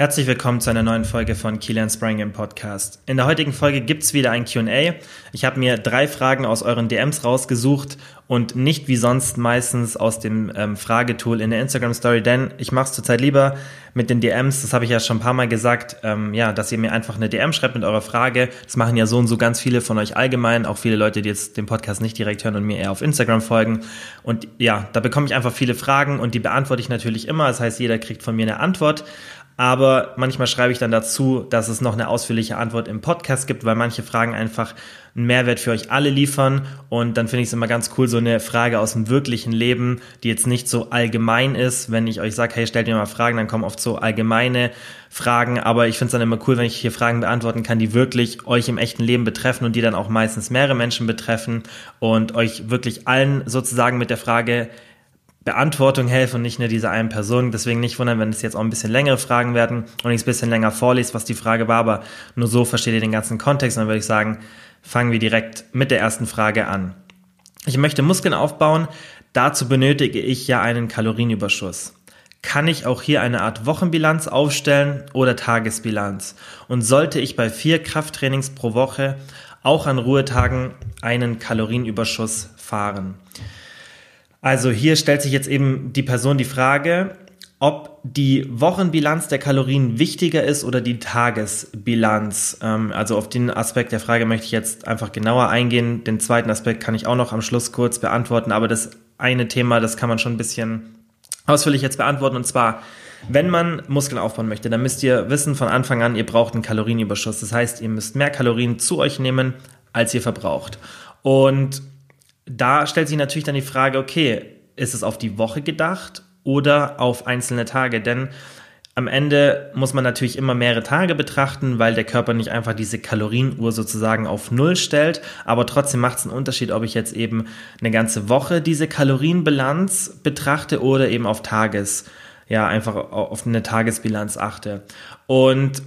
Herzlich willkommen zu einer neuen Folge von Kilian Sprang im Podcast. In der heutigen Folge gibt's wieder ein QA. Ich habe mir drei Fragen aus euren DMs rausgesucht und nicht wie sonst meistens aus dem ähm, Fragetool in der Instagram Story, denn ich mache es zurzeit lieber mit den DMs. Das habe ich ja schon ein paar Mal gesagt, ähm, ja, dass ihr mir einfach eine DM schreibt mit eurer Frage. Das machen ja so und so ganz viele von euch allgemein, auch viele Leute, die jetzt den Podcast nicht direkt hören und mir eher auf Instagram folgen. Und ja, da bekomme ich einfach viele Fragen und die beantworte ich natürlich immer. Das heißt, jeder kriegt von mir eine Antwort aber manchmal schreibe ich dann dazu, dass es noch eine ausführliche Antwort im Podcast gibt, weil manche Fragen einfach einen Mehrwert für euch alle liefern. Und dann finde ich es immer ganz cool, so eine Frage aus dem wirklichen Leben, die jetzt nicht so allgemein ist. Wenn ich euch sage, hey, stellt mir mal Fragen, dann kommen oft so allgemeine Fragen, aber ich finde es dann immer cool, wenn ich hier Fragen beantworten kann, die wirklich euch im echten Leben betreffen und die dann auch meistens mehrere Menschen betreffen. Und euch wirklich allen sozusagen mit der Frage Beantwortung helfen und nicht nur dieser einen Person. Deswegen nicht wundern, wenn es jetzt auch ein bisschen längere Fragen werden und ich ein bisschen länger vorlese, was die Frage war, aber nur so versteht ihr den ganzen Kontext. Dann würde ich sagen, fangen wir direkt mit der ersten Frage an. Ich möchte Muskeln aufbauen, dazu benötige ich ja einen Kalorienüberschuss. Kann ich auch hier eine Art Wochenbilanz aufstellen oder Tagesbilanz? Und sollte ich bei vier Krafttrainings pro Woche auch an Ruhetagen einen Kalorienüberschuss fahren? Also hier stellt sich jetzt eben die Person die Frage, ob die Wochenbilanz der Kalorien wichtiger ist oder die Tagesbilanz. Ähm, also auf den Aspekt der Frage möchte ich jetzt einfach genauer eingehen. Den zweiten Aspekt kann ich auch noch am Schluss kurz beantworten, aber das eine Thema, das kann man schon ein bisschen ausführlich jetzt beantworten und zwar, wenn man Muskeln aufbauen möchte, dann müsst ihr wissen von Anfang an, ihr braucht einen Kalorienüberschuss. Das heißt, ihr müsst mehr Kalorien zu euch nehmen, als ihr verbraucht. Und da stellt sich natürlich dann die Frage, okay, ist es auf die Woche gedacht oder auf einzelne Tage? Denn am Ende muss man natürlich immer mehrere Tage betrachten, weil der Körper nicht einfach diese Kalorienuhr sozusagen auf Null stellt. Aber trotzdem macht es einen Unterschied, ob ich jetzt eben eine ganze Woche diese Kalorienbilanz betrachte oder eben auf Tages, ja, einfach auf eine Tagesbilanz achte. Und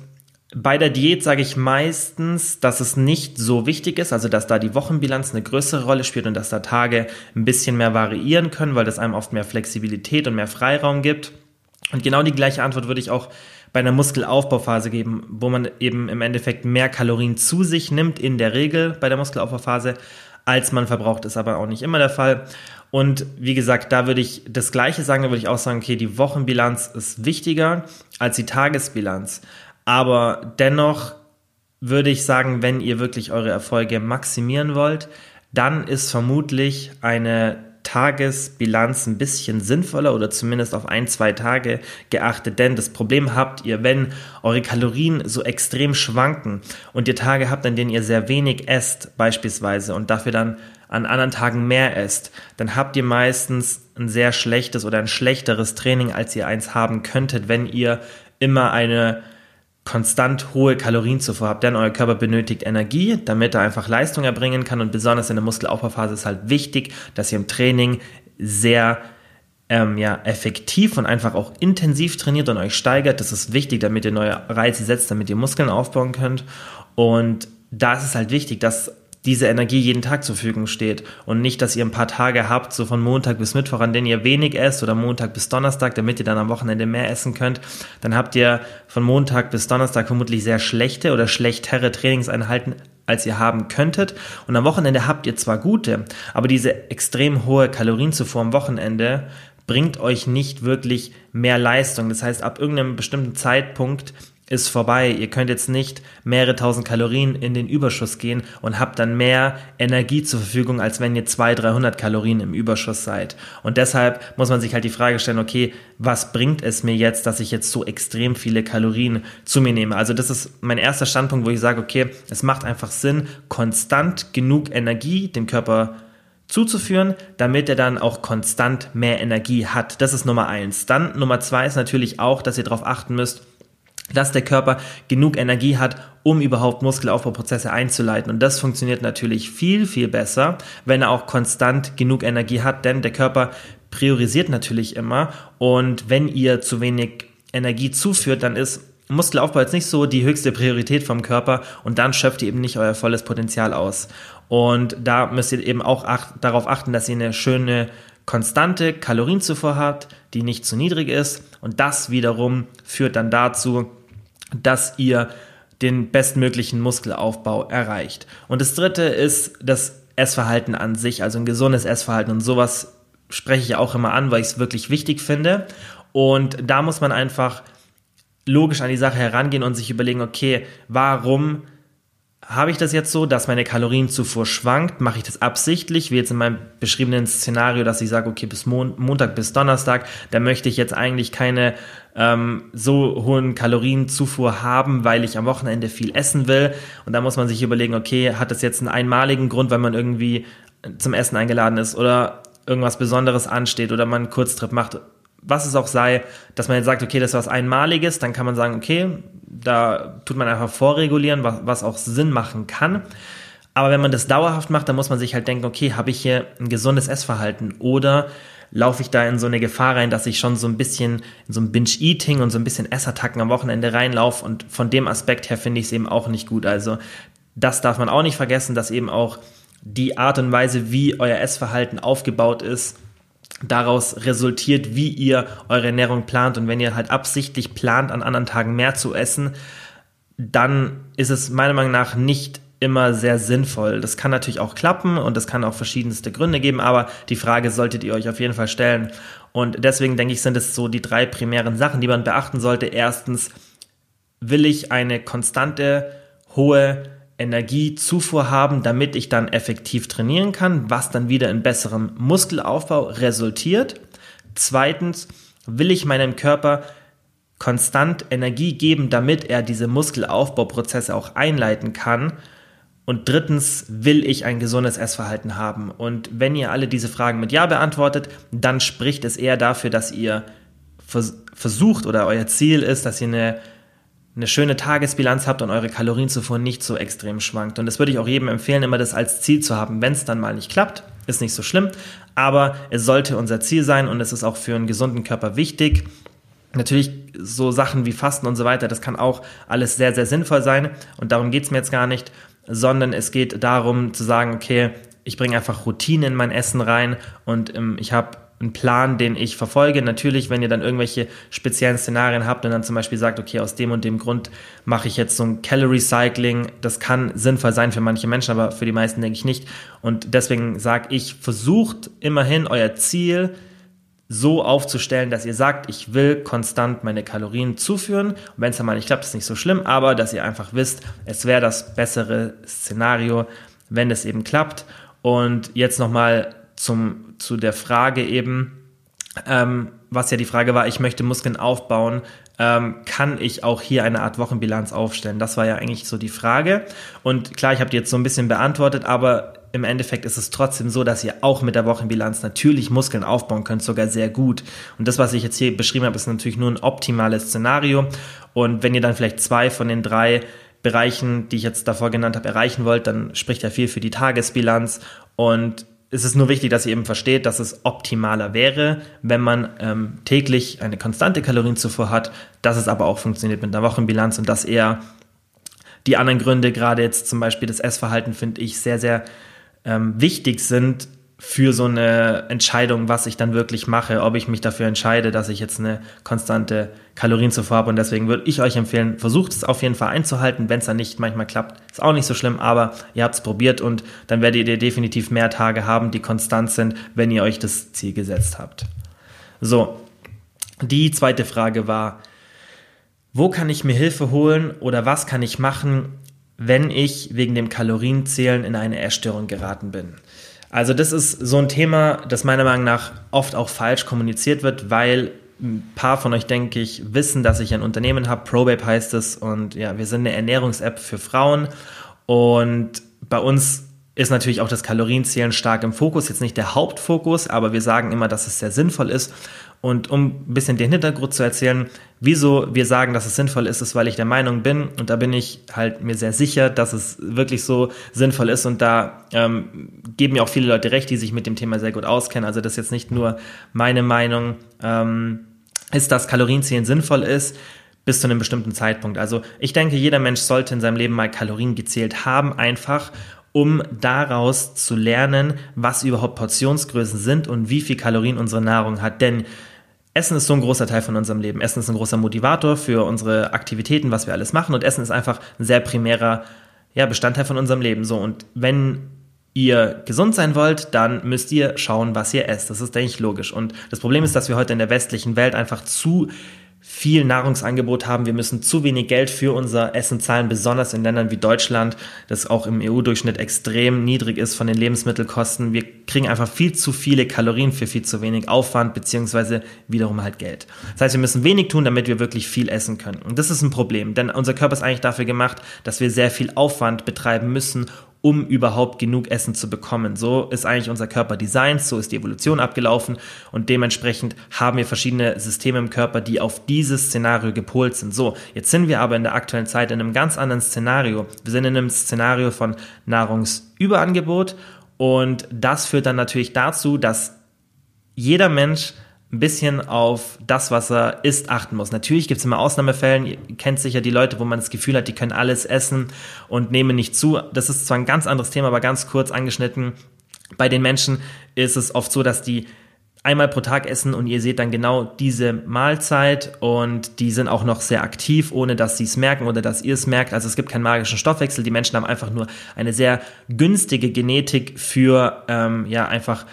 bei der Diät sage ich meistens, dass es nicht so wichtig ist, also dass da die Wochenbilanz eine größere Rolle spielt und dass da Tage ein bisschen mehr variieren können, weil das einem oft mehr Flexibilität und mehr Freiraum gibt. Und genau die gleiche Antwort würde ich auch bei einer Muskelaufbauphase geben, wo man eben im Endeffekt mehr Kalorien zu sich nimmt, in der Regel bei der Muskelaufbauphase, als man verbraucht, ist aber auch nicht immer der Fall. Und wie gesagt, da würde ich das Gleiche sagen, da würde ich auch sagen, okay, die Wochenbilanz ist wichtiger als die Tagesbilanz. Aber dennoch würde ich sagen, wenn ihr wirklich eure Erfolge maximieren wollt, dann ist vermutlich eine Tagesbilanz ein bisschen sinnvoller oder zumindest auf ein, zwei Tage geachtet. Denn das Problem habt ihr, wenn eure Kalorien so extrem schwanken und ihr Tage habt, an denen ihr sehr wenig esst beispielsweise und dafür dann an anderen Tagen mehr esst, dann habt ihr meistens ein sehr schlechtes oder ein schlechteres Training, als ihr eins haben könntet, wenn ihr immer eine konstant hohe Kalorienzufuhr habt, denn euer Körper benötigt Energie, damit er einfach Leistung erbringen kann und besonders in der Muskelaufbauphase ist halt wichtig, dass ihr im Training sehr ähm, ja, effektiv und einfach auch intensiv trainiert und euch steigert. Das ist wichtig, damit ihr neue Reize setzt, damit ihr Muskeln aufbauen könnt. Und da ist es halt wichtig, dass diese Energie jeden Tag zur Verfügung steht und nicht, dass ihr ein paar Tage habt, so von Montag bis Mittwoch, an denen ihr wenig esst oder Montag bis Donnerstag, damit ihr dann am Wochenende mehr essen könnt. Dann habt ihr von Montag bis Donnerstag vermutlich sehr schlechte oder schlechtere Trainingseinheiten, als ihr haben könntet. Und am Wochenende habt ihr zwar gute, aber diese extrem hohe Kalorienzufuhr am Wochenende bringt euch nicht wirklich mehr Leistung. Das heißt, ab irgendeinem bestimmten Zeitpunkt ist vorbei. Ihr könnt jetzt nicht mehrere tausend Kalorien in den Überschuss gehen und habt dann mehr Energie zur Verfügung, als wenn ihr 200, 300 Kalorien im Überschuss seid. Und deshalb muss man sich halt die Frage stellen, okay, was bringt es mir jetzt, dass ich jetzt so extrem viele Kalorien zu mir nehme? Also das ist mein erster Standpunkt, wo ich sage, okay, es macht einfach Sinn, konstant genug Energie dem Körper zuzuführen, damit er dann auch konstant mehr Energie hat. Das ist Nummer eins. Dann Nummer zwei ist natürlich auch, dass ihr darauf achten müsst, dass der Körper genug Energie hat, um überhaupt Muskelaufbauprozesse einzuleiten. Und das funktioniert natürlich viel, viel besser, wenn er auch konstant genug Energie hat, denn der Körper priorisiert natürlich immer. Und wenn ihr zu wenig Energie zuführt, dann ist Muskelaufbau jetzt nicht so die höchste Priorität vom Körper und dann schöpft ihr eben nicht euer volles Potenzial aus. Und da müsst ihr eben auch ach darauf achten, dass ihr eine schöne konstante Kalorienzufuhr habt, die nicht zu niedrig ist. Und das wiederum führt dann dazu, dass ihr den bestmöglichen Muskelaufbau erreicht. Und das dritte ist das Essverhalten an sich, also ein gesundes Essverhalten. Und sowas spreche ich auch immer an, weil ich es wirklich wichtig finde. Und da muss man einfach logisch an die Sache herangehen und sich überlegen, okay, warum habe ich das jetzt so, dass meine Kalorienzufuhr schwankt? Mache ich das absichtlich, wie jetzt in meinem beschriebenen Szenario, dass ich sage, okay, bis Mon Montag bis Donnerstag, da möchte ich jetzt eigentlich keine ähm, so hohen Kalorienzufuhr haben, weil ich am Wochenende viel essen will. Und da muss man sich überlegen, okay, hat das jetzt einen einmaligen Grund, weil man irgendwie zum Essen eingeladen ist oder irgendwas Besonderes ansteht oder man einen Kurztrip macht, was es auch sei, dass man jetzt sagt, okay, das ist was Einmaliges, dann kann man sagen, okay, da tut man einfach vorregulieren, was, was auch Sinn machen kann. Aber wenn man das dauerhaft macht, dann muss man sich halt denken, okay, habe ich hier ein gesundes Essverhalten oder laufe ich da in so eine Gefahr rein, dass ich schon so ein bisschen in so ein Binge-Eating und so ein bisschen Essattacken am Wochenende reinlaufe und von dem Aspekt her finde ich es eben auch nicht gut. Also das darf man auch nicht vergessen, dass eben auch die Art und Weise, wie euer Essverhalten aufgebaut ist, daraus resultiert, wie ihr eure Ernährung plant. Und wenn ihr halt absichtlich plant, an anderen Tagen mehr zu essen, dann ist es meiner Meinung nach nicht immer sehr sinnvoll. Das kann natürlich auch klappen und es kann auch verschiedenste Gründe geben, aber die Frage solltet ihr euch auf jeden Fall stellen. Und deswegen denke ich, sind es so die drei primären Sachen, die man beachten sollte. Erstens, will ich eine konstante, hohe Energiezufuhr haben, damit ich dann effektiv trainieren kann, was dann wieder in besserem Muskelaufbau resultiert. Zweitens, will ich meinem Körper konstant Energie geben, damit er diese Muskelaufbauprozesse auch einleiten kann. Und drittens will ich ein gesundes Essverhalten haben. Und wenn ihr alle diese Fragen mit Ja beantwortet, dann spricht es eher dafür, dass ihr versucht oder euer Ziel ist, dass ihr eine eine schöne Tagesbilanz habt und eure Kalorienzufuhr nicht so extrem schwankt. Und das würde ich auch jedem empfehlen, immer das als Ziel zu haben. Wenn es dann mal nicht klappt, ist nicht so schlimm, aber es sollte unser Ziel sein und es ist auch für einen gesunden Körper wichtig. Natürlich so Sachen wie Fasten und so weiter, das kann auch alles sehr, sehr sinnvoll sein und darum geht es mir jetzt gar nicht, sondern es geht darum zu sagen, okay, ich bringe einfach Routine in mein Essen rein und ähm, ich habe einen Plan, den ich verfolge. Natürlich, wenn ihr dann irgendwelche speziellen Szenarien habt und dann zum Beispiel sagt, okay, aus dem und dem Grund mache ich jetzt so ein Calorie Cycling, das kann sinnvoll sein für manche Menschen, aber für die meisten denke ich nicht. Und deswegen sage ich, versucht immerhin euer Ziel so aufzustellen, dass ihr sagt, ich will konstant meine Kalorien zuführen. Und wenn es dann mal nicht klappt, ist nicht so schlimm, aber dass ihr einfach wisst, es wäre das bessere Szenario, wenn es eben klappt. Und jetzt nochmal zum, zu der Frage eben, ähm, was ja die Frage war, ich möchte Muskeln aufbauen, ähm, kann ich auch hier eine Art Wochenbilanz aufstellen? Das war ja eigentlich so die Frage. Und klar, ich habe die jetzt so ein bisschen beantwortet, aber im Endeffekt ist es trotzdem so, dass ihr auch mit der Wochenbilanz natürlich Muskeln aufbauen könnt, sogar sehr gut. Und das, was ich jetzt hier beschrieben habe, ist natürlich nur ein optimales Szenario. Und wenn ihr dann vielleicht zwei von den drei Bereichen, die ich jetzt davor genannt habe, erreichen wollt, dann spricht ja viel für die Tagesbilanz. Und es ist nur wichtig, dass ihr eben versteht, dass es optimaler wäre, wenn man ähm, täglich eine konstante Kalorienzufuhr hat, dass es aber auch funktioniert mit einer Wochenbilanz und dass eher die anderen Gründe, gerade jetzt zum Beispiel das Essverhalten, finde ich sehr, sehr ähm, wichtig sind, für so eine Entscheidung, was ich dann wirklich mache, ob ich mich dafür entscheide, dass ich jetzt eine konstante Kalorienzufuhr habe. Und deswegen würde ich euch empfehlen, versucht es auf jeden Fall einzuhalten. Wenn es dann nicht manchmal klappt, ist auch nicht so schlimm, aber ihr habt es probiert und dann werdet ihr definitiv mehr Tage haben, die konstant sind, wenn ihr euch das Ziel gesetzt habt. So, die zweite Frage war, wo kann ich mir Hilfe holen oder was kann ich machen, wenn ich wegen dem Kalorienzählen in eine Essstörung geraten bin? Also das ist so ein Thema, das meiner Meinung nach oft auch falsch kommuniziert wird, weil ein paar von euch, denke ich, wissen, dass ich ein Unternehmen habe. Probabe heißt es. Und ja, wir sind eine Ernährungs-App für Frauen. Und bei uns ist natürlich auch das Kalorienzählen stark im Fokus. Jetzt nicht der Hauptfokus, aber wir sagen immer, dass es sehr sinnvoll ist. Und um ein bisschen den Hintergrund zu erzählen, wieso wir sagen, dass es sinnvoll ist, ist, weil ich der Meinung bin, und da bin ich halt mir sehr sicher, dass es wirklich so sinnvoll ist. Und da ähm, geben mir auch viele Leute recht, die sich mit dem Thema sehr gut auskennen. Also das ist jetzt nicht nur meine Meinung, ähm, ist, dass Kalorienzählen sinnvoll ist bis zu einem bestimmten Zeitpunkt. Also ich denke, jeder Mensch sollte in seinem Leben mal Kalorien gezählt haben, einfach um daraus zu lernen, was überhaupt Portionsgrößen sind und wie viel Kalorien unsere Nahrung hat. Denn Essen ist so ein großer Teil von unserem Leben. Essen ist ein großer Motivator für unsere Aktivitäten, was wir alles machen. Und Essen ist einfach ein sehr primärer ja, Bestandteil von unserem Leben. So, und wenn ihr gesund sein wollt, dann müsst ihr schauen, was ihr esst. Das ist, denke ich, logisch. Und das Problem ist, dass wir heute in der westlichen Welt einfach zu viel Nahrungsangebot haben. Wir müssen zu wenig Geld für unser Essen zahlen, besonders in Ländern wie Deutschland, das auch im EU-Durchschnitt extrem niedrig ist von den Lebensmittelkosten. Wir kriegen einfach viel zu viele Kalorien für viel zu wenig Aufwand, beziehungsweise wiederum halt Geld. Das heißt, wir müssen wenig tun, damit wir wirklich viel essen können. Und das ist ein Problem, denn unser Körper ist eigentlich dafür gemacht, dass wir sehr viel Aufwand betreiben müssen, um überhaupt genug Essen zu bekommen. So ist eigentlich unser Körper designt, so ist die Evolution abgelaufen und dementsprechend haben wir verschiedene Systeme im Körper, die auf dieses Szenario gepolt sind. So, jetzt sind wir aber in der aktuellen Zeit in einem ganz anderen Szenario. Wir sind in einem Szenario von Nahrungsüberangebot und das führt dann natürlich dazu, dass jeder Mensch ein bisschen auf das, was er isst, achten muss. Natürlich gibt es immer Ausnahmefällen. Ihr kennt sicher die Leute, wo man das Gefühl hat, die können alles essen und nehmen nicht zu. Das ist zwar ein ganz anderes Thema, aber ganz kurz angeschnitten. Bei den Menschen ist es oft so, dass die einmal pro Tag essen und ihr seht dann genau diese Mahlzeit und die sind auch noch sehr aktiv, ohne dass sie es merken oder dass ihr es merkt. Also es gibt keinen magischen Stoffwechsel. Die Menschen haben einfach nur eine sehr günstige Genetik für ähm, ja einfach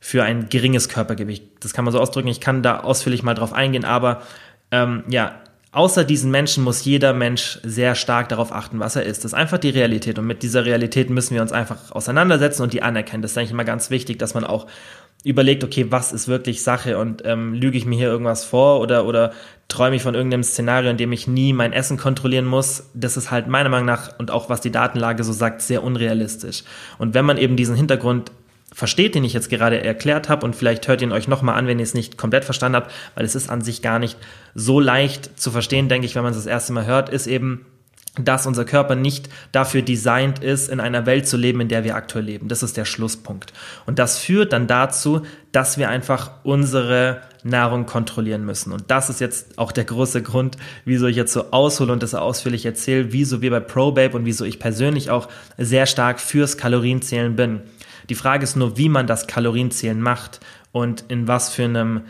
für ein geringes Körpergewicht. Das kann man so ausdrücken. Ich kann da ausführlich mal drauf eingehen, aber ähm, ja, außer diesen Menschen muss jeder Mensch sehr stark darauf achten, was er isst. Das ist einfach die Realität und mit dieser Realität müssen wir uns einfach auseinandersetzen und die anerkennen. Das ist eigentlich immer ganz wichtig, dass man auch überlegt, okay, was ist wirklich Sache und ähm, lüge ich mir hier irgendwas vor oder, oder träume ich von irgendeinem Szenario, in dem ich nie mein Essen kontrollieren muss. Das ist halt meiner Meinung nach und auch was die Datenlage so sagt, sehr unrealistisch. Und wenn man eben diesen Hintergrund versteht, den ich jetzt gerade erklärt habe und vielleicht hört ihn euch nochmal an, wenn ihr es nicht komplett verstanden habt, weil es ist an sich gar nicht so leicht zu verstehen, denke ich, wenn man es das erste Mal hört, ist eben, dass unser Körper nicht dafür designt ist, in einer Welt zu leben, in der wir aktuell leben. Das ist der Schlusspunkt. Und das führt dann dazu, dass wir einfach unsere Nahrung kontrollieren müssen. Und das ist jetzt auch der große Grund, wieso ich jetzt so aushole und das ausführlich erzähle, wieso wir bei ProBabe und wieso ich persönlich auch sehr stark fürs Kalorienzählen bin. Die Frage ist nur, wie man das Kalorienzählen macht und in was für einem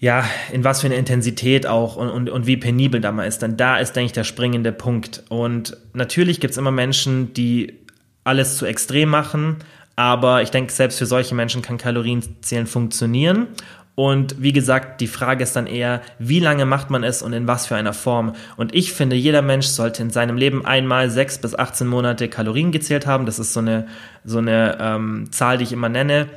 ja, in was für eine Intensität auch und, und, und wie penibel da mal ist. Denn da ist, denke ich, der springende Punkt. Und natürlich gibt es immer Menschen, die alles zu extrem machen, aber ich denke, selbst für solche Menschen kann Kalorienzählen funktionieren. Und wie gesagt, die Frage ist dann eher, wie lange macht man es und in was für einer Form? Und ich finde, jeder Mensch sollte in seinem Leben einmal sechs bis 18 Monate Kalorien gezählt haben. Das ist so eine, so eine ähm, Zahl, die ich immer nenne.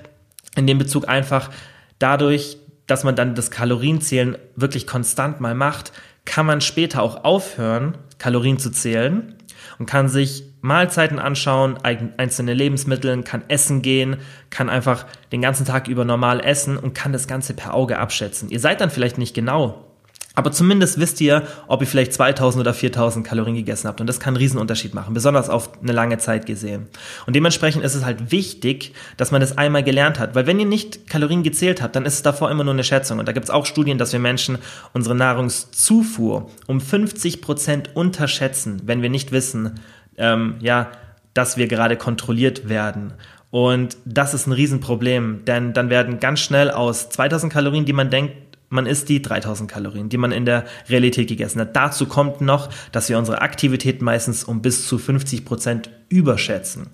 In dem Bezug einfach dadurch, dass man dann das Kalorienzählen wirklich konstant mal macht, kann man später auch aufhören, Kalorien zu zählen und kann sich Mahlzeiten anschauen, einzelne Lebensmittel, kann essen gehen, kann einfach den ganzen Tag über normal essen und kann das Ganze per Auge abschätzen. Ihr seid dann vielleicht nicht genau, aber zumindest wisst ihr, ob ihr vielleicht 2000 oder 4000 Kalorien gegessen habt. Und das kann einen Riesenunterschied machen, besonders auf eine lange Zeit gesehen. Und dementsprechend ist es halt wichtig, dass man das einmal gelernt hat. Weil wenn ihr nicht Kalorien gezählt habt, dann ist es davor immer nur eine Schätzung. Und da gibt es auch Studien, dass wir Menschen unsere Nahrungszufuhr um 50 Prozent unterschätzen, wenn wir nicht wissen, ähm, ja, dass wir gerade kontrolliert werden. Und das ist ein Riesenproblem, denn dann werden ganz schnell aus 2000 Kalorien, die man denkt, man isst die 3000 Kalorien, die man in der Realität gegessen hat. Dazu kommt noch, dass wir unsere Aktivität meistens um bis zu 50 Prozent überschätzen.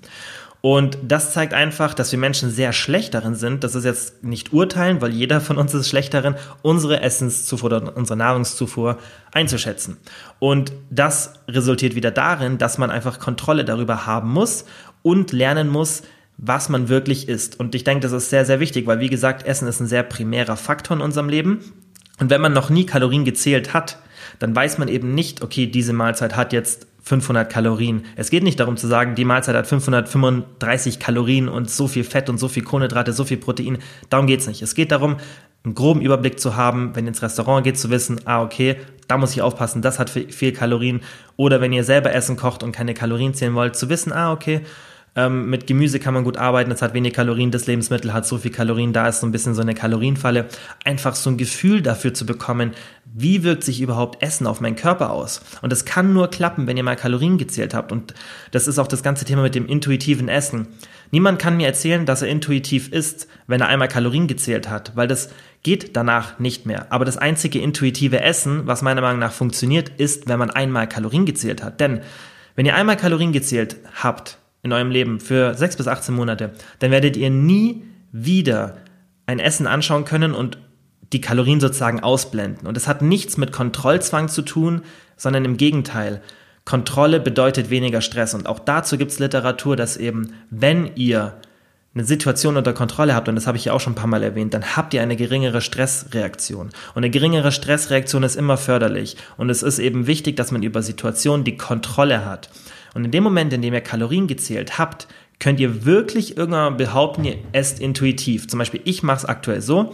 Und das zeigt einfach, dass wir Menschen sehr schlecht darin sind. Das ist jetzt nicht urteilen, weil jeder von uns ist schlecht darin, unsere Essenszufuhr oder unsere Nahrungszufuhr einzuschätzen. Und das resultiert wieder darin, dass man einfach Kontrolle darüber haben muss und lernen muss, was man wirklich isst. Und ich denke, das ist sehr, sehr wichtig, weil wie gesagt, Essen ist ein sehr primärer Faktor in unserem Leben. Und wenn man noch nie Kalorien gezählt hat, dann weiß man eben nicht, okay, diese Mahlzeit hat jetzt 500 Kalorien. Es geht nicht darum zu sagen, die Mahlzeit hat 535 Kalorien und so viel Fett und so viel Kohlenhydrate, so viel Protein. Darum geht's nicht. Es geht darum, einen groben Überblick zu haben, wenn ihr ins Restaurant geht, zu wissen, ah, okay, da muss ich aufpassen, das hat viel Kalorien. Oder wenn ihr selber Essen kocht und keine Kalorien zählen wollt, zu wissen, ah, okay, ähm, mit Gemüse kann man gut arbeiten, es hat wenig Kalorien, das Lebensmittel hat so viel Kalorien, da ist so ein bisschen so eine Kalorienfalle. Einfach so ein Gefühl dafür zu bekommen, wie wirkt sich überhaupt Essen auf meinen Körper aus? Und das kann nur klappen, wenn ihr mal Kalorien gezählt habt. Und das ist auch das ganze Thema mit dem intuitiven Essen. Niemand kann mir erzählen, dass er intuitiv isst, wenn er einmal Kalorien gezählt hat, weil das geht danach nicht mehr. Aber das einzige intuitive Essen, was meiner Meinung nach funktioniert, ist, wenn man einmal Kalorien gezählt hat. Denn wenn ihr einmal Kalorien gezählt habt in eurem Leben für 6 bis 18 Monate, dann werdet ihr nie wieder ein Essen anschauen können und die Kalorien sozusagen ausblenden. Und das hat nichts mit Kontrollzwang zu tun, sondern im Gegenteil. Kontrolle bedeutet weniger Stress. Und auch dazu gibt es Literatur, dass eben, wenn ihr eine Situation unter Kontrolle habt, und das habe ich ja auch schon ein paar Mal erwähnt, dann habt ihr eine geringere Stressreaktion. Und eine geringere Stressreaktion ist immer förderlich. Und es ist eben wichtig, dass man über Situationen die Kontrolle hat. Und in dem Moment, in dem ihr Kalorien gezählt habt, könnt ihr wirklich irgendwann behaupten, ihr esst intuitiv. Zum Beispiel, ich mache es aktuell so,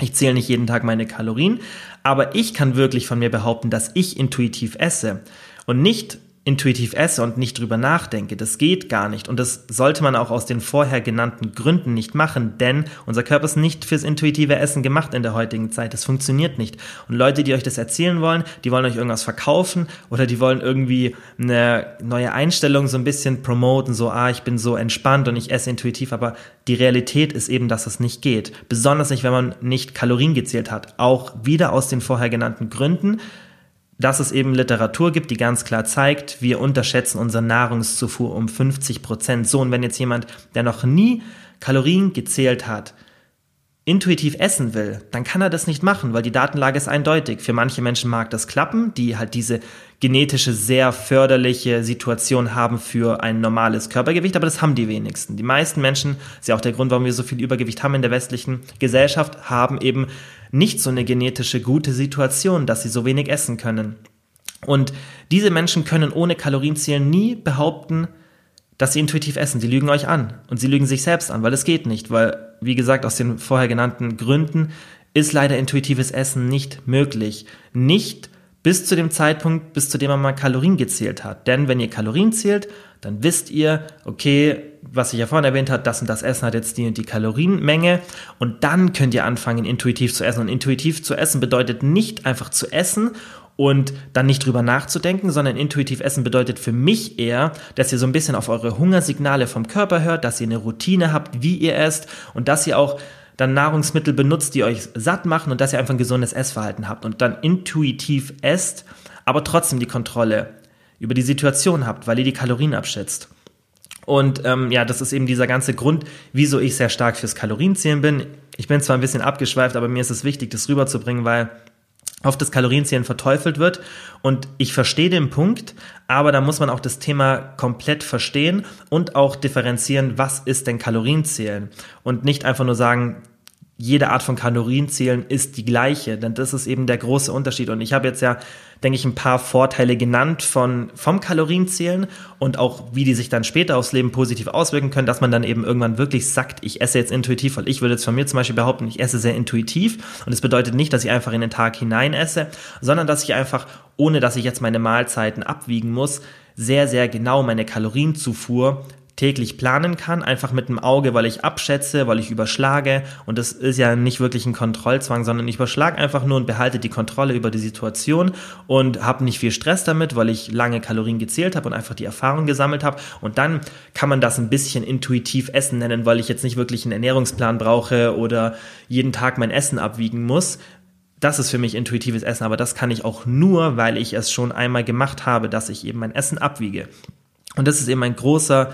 ich zähle nicht jeden Tag meine Kalorien, aber ich kann wirklich von mir behaupten, dass ich intuitiv esse und nicht intuitiv esse und nicht drüber nachdenke. Das geht gar nicht. Und das sollte man auch aus den vorher genannten Gründen nicht machen, denn unser Körper ist nicht fürs intuitive Essen gemacht in der heutigen Zeit. Das funktioniert nicht. Und Leute, die euch das erzählen wollen, die wollen euch irgendwas verkaufen oder die wollen irgendwie eine neue Einstellung so ein bisschen promoten, so, ah, ich bin so entspannt und ich esse intuitiv, aber die Realität ist eben, dass es nicht geht. Besonders nicht, wenn man nicht Kalorien gezählt hat. Auch wieder aus den vorher genannten Gründen dass es eben Literatur gibt, die ganz klar zeigt, wir unterschätzen unsere Nahrungszufuhr um 50 Prozent. So, und wenn jetzt jemand, der noch nie Kalorien gezählt hat, intuitiv essen will, dann kann er das nicht machen, weil die Datenlage ist eindeutig. Für manche Menschen mag das klappen, die halt diese genetische, sehr förderliche Situation haben für ein normales Körpergewicht, aber das haben die wenigsten. Die meisten Menschen, das ist ja auch der Grund, warum wir so viel Übergewicht haben in der westlichen Gesellschaft, haben eben nicht so eine genetische gute Situation, dass sie so wenig essen können. Und diese Menschen können ohne Kalorienzählen nie behaupten, dass sie intuitiv essen. Sie lügen euch an und sie lügen sich selbst an, weil es geht nicht, weil, wie gesagt, aus den vorher genannten Gründen ist leider intuitives Essen nicht möglich. Nicht bis zu dem Zeitpunkt, bis zu dem man mal Kalorien gezählt hat. Denn wenn ihr Kalorien zählt, dann wisst ihr, okay, was ich ja vorhin erwähnt habe, das und das Essen hat jetzt die und die Kalorienmenge und dann könnt ihr anfangen, intuitiv zu essen. Und intuitiv zu essen bedeutet nicht einfach zu essen und dann nicht drüber nachzudenken, sondern intuitiv essen bedeutet für mich eher, dass ihr so ein bisschen auf eure Hungersignale vom Körper hört, dass ihr eine Routine habt, wie ihr esst und dass ihr auch dann Nahrungsmittel benutzt, die euch satt machen und dass ihr einfach ein gesundes Essverhalten habt und dann intuitiv esst, aber trotzdem die Kontrolle über die Situation habt, weil ihr die Kalorien abschätzt. Und ähm, ja, das ist eben dieser ganze Grund, wieso ich sehr stark fürs Kalorienzählen bin. Ich bin zwar ein bisschen abgeschweift, aber mir ist es wichtig, das rüberzubringen, weil oft das Kalorienzählen verteufelt wird. Und ich verstehe den Punkt, aber da muss man auch das Thema komplett verstehen und auch differenzieren, was ist denn Kalorienzählen? Und nicht einfach nur sagen, jede Art von Kalorienzählen ist die gleiche, denn das ist eben der große Unterschied. Und ich habe jetzt ja, denke ich, ein paar Vorteile genannt von, vom Kalorienzählen und auch, wie die sich dann später aufs Leben positiv auswirken können, dass man dann eben irgendwann wirklich sagt, ich esse jetzt intuitiv, weil ich würde jetzt von mir zum Beispiel behaupten, ich esse sehr intuitiv. Und es bedeutet nicht, dass ich einfach in den Tag hinein esse, sondern dass ich einfach, ohne dass ich jetzt meine Mahlzeiten abwiegen muss, sehr, sehr genau meine Kalorienzufuhr täglich planen kann, einfach mit dem Auge, weil ich abschätze, weil ich überschlage. Und das ist ja nicht wirklich ein Kontrollzwang, sondern ich überschlage einfach nur und behalte die Kontrolle über die Situation und habe nicht viel Stress damit, weil ich lange Kalorien gezählt habe und einfach die Erfahrung gesammelt habe und dann kann man das ein bisschen intuitiv Essen nennen, weil ich jetzt nicht wirklich einen Ernährungsplan brauche oder jeden Tag mein Essen abwiegen muss, das ist für mich intuitives Essen, aber das kann ich auch nur, weil ich es schon einmal gemacht habe, dass ich eben mein Essen abwiege. Und das ist eben ein großer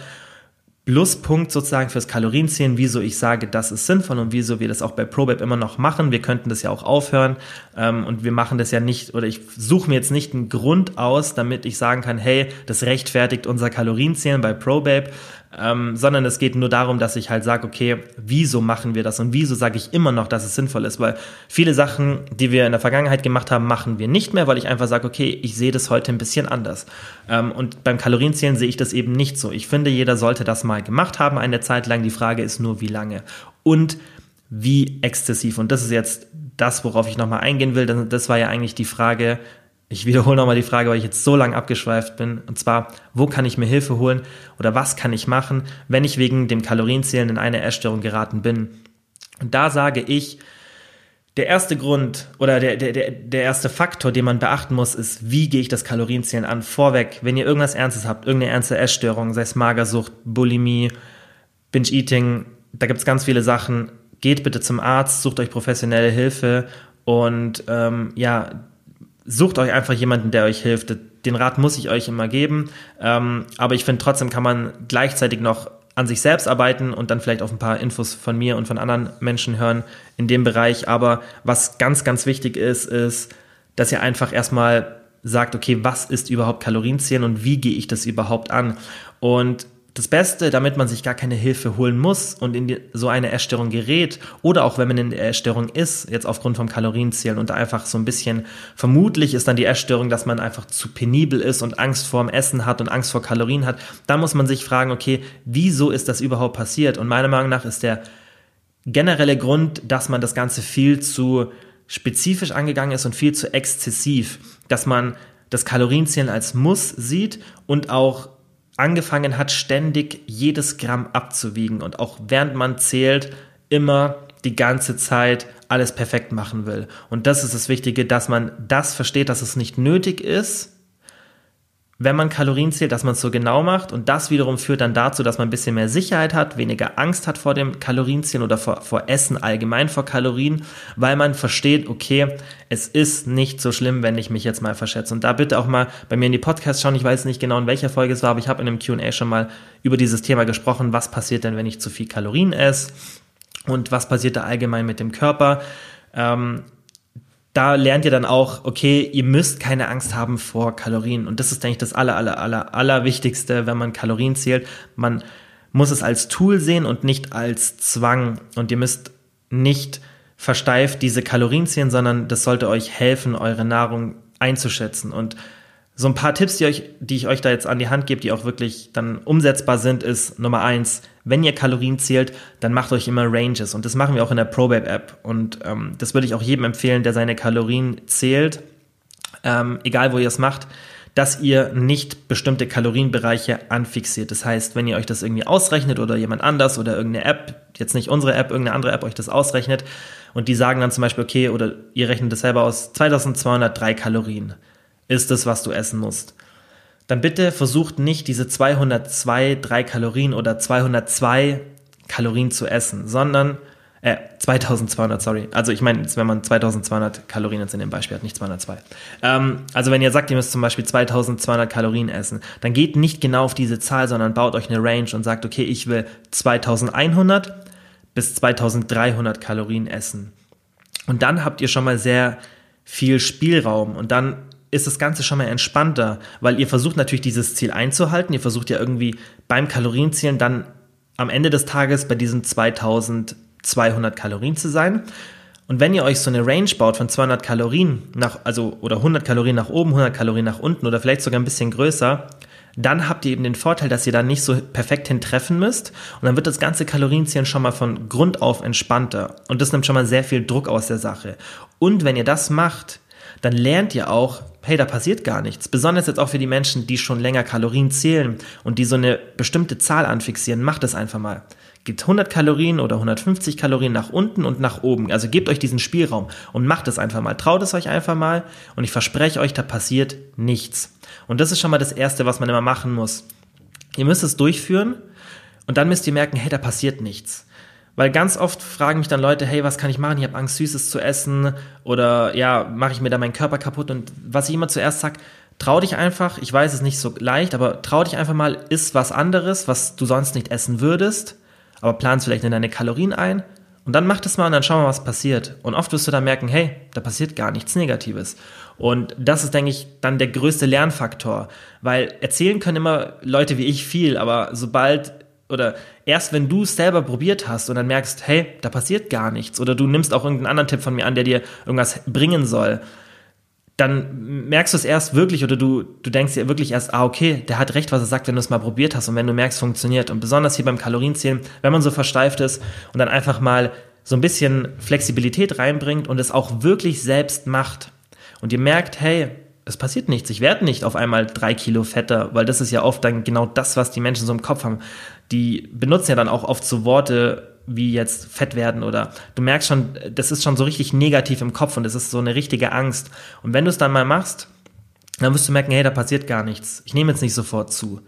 Pluspunkt sozusagen fürs Kalorienzählen, wieso ich sage, das ist sinnvoll und wieso wir das auch bei ProBab immer noch machen. Wir könnten das ja auch aufhören ähm, und wir machen das ja nicht oder ich suche mir jetzt nicht einen Grund aus, damit ich sagen kann, hey, das rechtfertigt unser Kalorienzählen bei ProBab, ähm, sondern es geht nur darum, dass ich halt sage, okay, wieso machen wir das und wieso sage ich immer noch, dass es sinnvoll ist, weil viele Sachen, die wir in der Vergangenheit gemacht haben, machen wir nicht mehr, weil ich einfach sage, okay, ich sehe das heute ein bisschen anders. Ähm, und beim Kalorienzählen sehe ich das eben nicht so. Ich finde, jeder sollte das mal gemacht haben eine Zeit lang. Die Frage ist nur, wie lange und wie exzessiv. Und das ist jetzt das, worauf ich nochmal eingehen will. Das war ja eigentlich die Frage, ich wiederhole nochmal die Frage, weil ich jetzt so lange abgeschweift bin. Und zwar, wo kann ich mir Hilfe holen oder was kann ich machen, wenn ich wegen dem Kalorienzählen in eine Essstörung geraten bin? Und da sage ich, der erste Grund oder der, der, der erste Faktor, den man beachten muss, ist, wie gehe ich das Kalorienzählen an? Vorweg, wenn ihr irgendwas Ernstes habt, irgendeine ernste Essstörung, sei es Magersucht, Bulimie, Binge-Eating, da gibt es ganz viele Sachen, geht bitte zum Arzt, sucht euch professionelle Hilfe und ähm, ja, sucht euch einfach jemanden, der euch hilft. Den Rat muss ich euch immer geben, ähm, aber ich finde trotzdem kann man gleichzeitig noch an sich selbst arbeiten und dann vielleicht auch ein paar Infos von mir und von anderen Menschen hören in dem Bereich. Aber was ganz, ganz wichtig ist, ist, dass ihr einfach erstmal sagt, okay, was ist überhaupt Kalorienzählen und wie gehe ich das überhaupt an? Und das Beste, damit man sich gar keine Hilfe holen muss und in die, so eine Essstörung gerät oder auch wenn man in der Essstörung ist, jetzt aufgrund vom Kalorienzählen und einfach so ein bisschen, vermutlich ist dann die Essstörung, dass man einfach zu penibel ist und Angst vorm Essen hat und Angst vor Kalorien hat, da muss man sich fragen, okay, wieso ist das überhaupt passiert? Und meiner Meinung nach ist der generelle Grund, dass man das Ganze viel zu spezifisch angegangen ist und viel zu exzessiv, dass man das Kalorienzählen als Muss sieht und auch angefangen hat, ständig jedes Gramm abzuwiegen und auch während man zählt, immer die ganze Zeit alles perfekt machen will. Und das ist das Wichtige, dass man das versteht, dass es nicht nötig ist, wenn man Kalorien zählt, dass man es so genau macht und das wiederum führt dann dazu, dass man ein bisschen mehr Sicherheit hat, weniger Angst hat vor dem Kalorienzählen oder vor, vor Essen allgemein vor Kalorien, weil man versteht, okay, es ist nicht so schlimm, wenn ich mich jetzt mal verschätze. Und da bitte auch mal bei mir in die Podcasts schauen. Ich weiß nicht genau, in welcher Folge es war, aber ich habe in einem Q&A schon mal über dieses Thema gesprochen. Was passiert denn, wenn ich zu viel Kalorien esse? Und was passiert da allgemein mit dem Körper? Ähm, da lernt ihr dann auch, okay, ihr müsst keine Angst haben vor Kalorien. Und das ist, denke ich, das aller, aller, aller, aller Wichtigste, wenn man Kalorien zählt. Man muss es als Tool sehen und nicht als Zwang. Und ihr müsst nicht versteift diese Kalorien zählen, sondern das sollte euch helfen, eure Nahrung einzuschätzen. Und so ein paar Tipps, die, euch, die ich euch da jetzt an die Hand gebe, die auch wirklich dann umsetzbar sind, ist Nummer eins, wenn ihr Kalorien zählt, dann macht euch immer Ranges. Und das machen wir auch in der ProBabe App. Und ähm, das würde ich auch jedem empfehlen, der seine Kalorien zählt, ähm, egal wo ihr es macht, dass ihr nicht bestimmte Kalorienbereiche anfixiert. Das heißt, wenn ihr euch das irgendwie ausrechnet oder jemand anders oder irgendeine App, jetzt nicht unsere App, irgendeine andere App euch das ausrechnet und die sagen dann zum Beispiel, okay, oder ihr rechnet das selber aus, 2203 Kalorien ist es, was du essen musst. Dann bitte versucht nicht diese 202, 3 Kalorien oder 202 Kalorien zu essen, sondern äh, 2200, sorry. Also ich meine, wenn man 2200 Kalorien jetzt in dem Beispiel hat, nicht 202. Ähm, also wenn ihr sagt, ihr müsst zum Beispiel 2200 Kalorien essen, dann geht nicht genau auf diese Zahl, sondern baut euch eine Range und sagt, okay, ich will 2100 bis 2300 Kalorien essen. Und dann habt ihr schon mal sehr viel Spielraum und dann ist das Ganze schon mal entspannter, weil ihr versucht natürlich dieses Ziel einzuhalten. Ihr versucht ja irgendwie beim Kalorienzählen dann am Ende des Tages bei diesen 2200 Kalorien zu sein. Und wenn ihr euch so eine Range baut von 200 Kalorien nach, also, oder 100 Kalorien nach oben, 100 Kalorien nach unten oder vielleicht sogar ein bisschen größer, dann habt ihr eben den Vorteil, dass ihr da nicht so perfekt hintreffen müsst. Und dann wird das ganze Kalorienzählen schon mal von Grund auf entspannter. Und das nimmt schon mal sehr viel Druck aus der Sache. Und wenn ihr das macht, dann lernt ihr auch, hey, da passiert gar nichts. Besonders jetzt auch für die Menschen, die schon länger Kalorien zählen und die so eine bestimmte Zahl anfixieren. Macht es einfach mal. Gebt 100 Kalorien oder 150 Kalorien nach unten und nach oben. Also gebt euch diesen Spielraum und macht es einfach mal. Traut es euch einfach mal und ich verspreche euch, da passiert nichts. Und das ist schon mal das Erste, was man immer machen muss. Ihr müsst es durchführen und dann müsst ihr merken, hey, da passiert nichts. Weil ganz oft fragen mich dann Leute, hey, was kann ich machen? Ich habe Angst, Süßes zu essen oder ja, mache ich mir da meinen Körper kaputt? Und was ich immer zuerst sage, trau dich einfach, ich weiß es nicht so leicht, aber trau dich einfach mal, isst was anderes, was du sonst nicht essen würdest, aber planst vielleicht in deine Kalorien ein und dann mach das mal und dann schau mal, was passiert. Und oft wirst du dann merken, hey, da passiert gar nichts Negatives. Und das ist, denke ich, dann der größte Lernfaktor, weil erzählen können immer Leute wie ich viel, aber sobald oder erst wenn du es selber probiert hast und dann merkst, hey, da passiert gar nichts oder du nimmst auch irgendeinen anderen Tipp von mir an, der dir irgendwas bringen soll, dann merkst du es erst wirklich oder du, du denkst dir wirklich erst, ah, okay, der hat recht, was er sagt, wenn du es mal probiert hast und wenn du merkst, funktioniert. Und besonders hier beim Kalorienzählen, wenn man so versteift ist und dann einfach mal so ein bisschen Flexibilität reinbringt und es auch wirklich selbst macht und ihr merkt, hey, es passiert nichts. Ich werde nicht auf einmal drei Kilo fetter, weil das ist ja oft dann genau das, was die Menschen so im Kopf haben. Die benutzen ja dann auch oft so Worte wie jetzt fett werden oder du merkst schon, das ist schon so richtig negativ im Kopf und das ist so eine richtige Angst. Und wenn du es dann mal machst, dann wirst du merken, hey, da passiert gar nichts. Ich nehme jetzt nicht sofort zu.